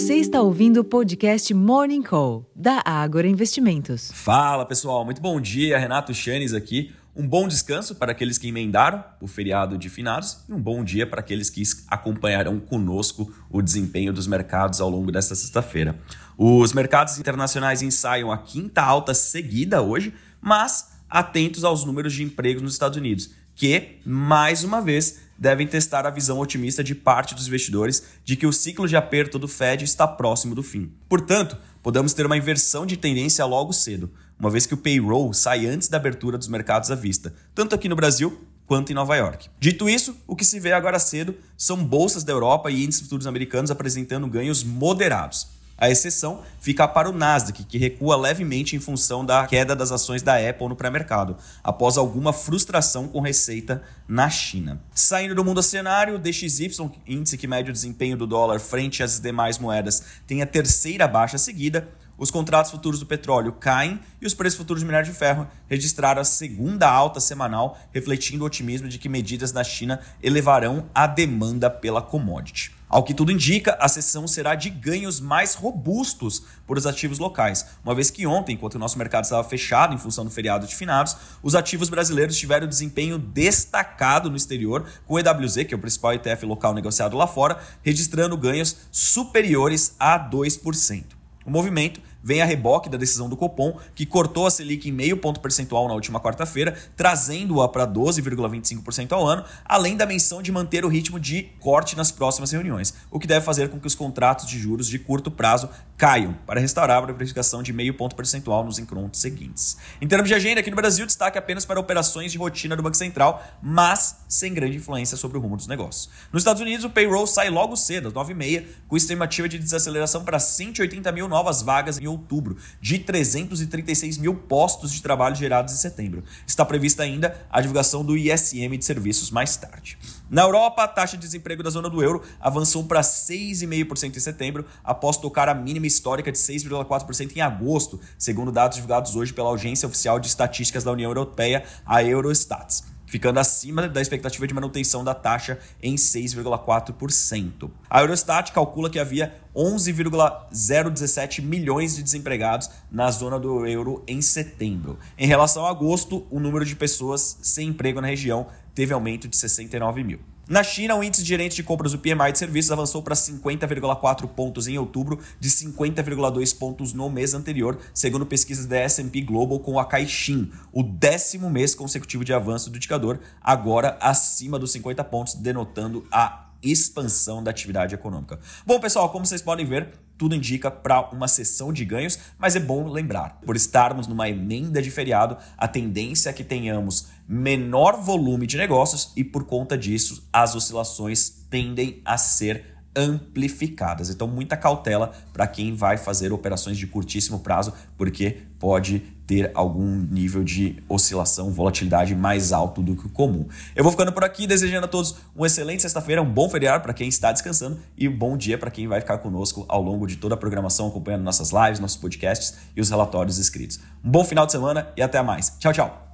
Você está ouvindo o podcast Morning Call, da Ágora Investimentos. Fala pessoal, muito bom dia. Renato Chanes aqui. Um bom descanso para aqueles que emendaram o feriado de finados e um bom dia para aqueles que acompanharão conosco o desempenho dos mercados ao longo desta sexta-feira. Os mercados internacionais ensaiam a quinta alta seguida hoje, mas atentos aos números de empregos nos Estados Unidos, que, mais uma vez, devem testar a visão otimista de parte dos investidores de que o ciclo de aperto do Fed está próximo do fim. Portanto, podemos ter uma inversão de tendência logo cedo, uma vez que o payroll sai antes da abertura dos mercados à vista, tanto aqui no Brasil quanto em Nova York. Dito isso, o que se vê agora cedo são bolsas da Europa e índices futuros americanos apresentando ganhos moderados. A exceção fica para o Nasdaq, que recua levemente em função da queda das ações da Apple no pré-mercado, após alguma frustração com receita na China. Saindo do mundo cenário, o DXY, índice que mede o desempenho do dólar frente às demais moedas, tem a terceira baixa seguida, os contratos futuros do petróleo caem e os preços futuros de minério de ferro registraram a segunda alta semanal, refletindo o otimismo de que medidas na China elevarão a demanda pela commodity. Ao que tudo indica, a sessão será de ganhos mais robustos por os ativos locais, uma vez que ontem, enquanto o nosso mercado estava fechado em função do feriado de finados, os ativos brasileiros tiveram desempenho destacado no exterior, com o EWZ, que é o principal ETF local negociado lá fora, registrando ganhos superiores a 2%. O movimento vem a reboque da decisão do Copom, que cortou a Selic em meio ponto percentual na última quarta-feira, trazendo-a para 12,25% ao ano, além da menção de manter o ritmo de corte nas próximas reuniões, o que deve fazer com que os contratos de juros de curto prazo caiam, para restaurar a verificação de meio ponto percentual nos encontros seguintes. Em termos de agenda, aqui no Brasil, destaque apenas para operações de rotina do Banco Central, mas sem grande influência sobre o rumo dos negócios. Nos Estados Unidos, o payroll sai logo cedo, às 9h30, com estimativa de desaceleração para 180 mil novas vagas em outubro, de 336 mil postos de trabalho gerados em setembro. Está prevista ainda a divulgação do ISM de serviços mais tarde. Na Europa, a taxa de desemprego da zona do euro avançou para 6,5% em setembro, após tocar a mínima histórica de 6,4% em agosto, segundo dados divulgados hoje pela Agência Oficial de Estatísticas da União Europeia, a Eurostat ficando acima da expectativa de manutenção da taxa em 6,4%. A Eurostat calcula que havia 11,017 milhões de desempregados na zona do euro em setembro. Em relação a agosto, o número de pessoas sem emprego na região teve aumento de 69 mil. Na China, o índice de gerente de compras do PMI de serviços avançou para 50,4 pontos em outubro, de 50,2 pontos no mês anterior, segundo pesquisas da S&P Global com a Caixin, o décimo mês consecutivo de avanço do indicador, agora acima dos 50 pontos, denotando a expansão da atividade econômica. Bom, pessoal, como vocês podem ver, tudo indica para uma sessão de ganhos, mas é bom lembrar, por estarmos numa emenda de feriado, a tendência é que tenhamos menor volume de negócios e por conta disso as oscilações tendem a ser amplificadas. Então, muita cautela para quem vai fazer operações de curtíssimo prazo, porque pode ter algum nível de oscilação, volatilidade mais alto do que o comum. Eu vou ficando por aqui, desejando a todos uma excelente sexta-feira, um bom feriado para quem está descansando e um bom dia para quem vai ficar conosco ao longo de toda a programação, acompanhando nossas lives, nossos podcasts e os relatórios escritos. Um bom final de semana e até mais. Tchau, tchau.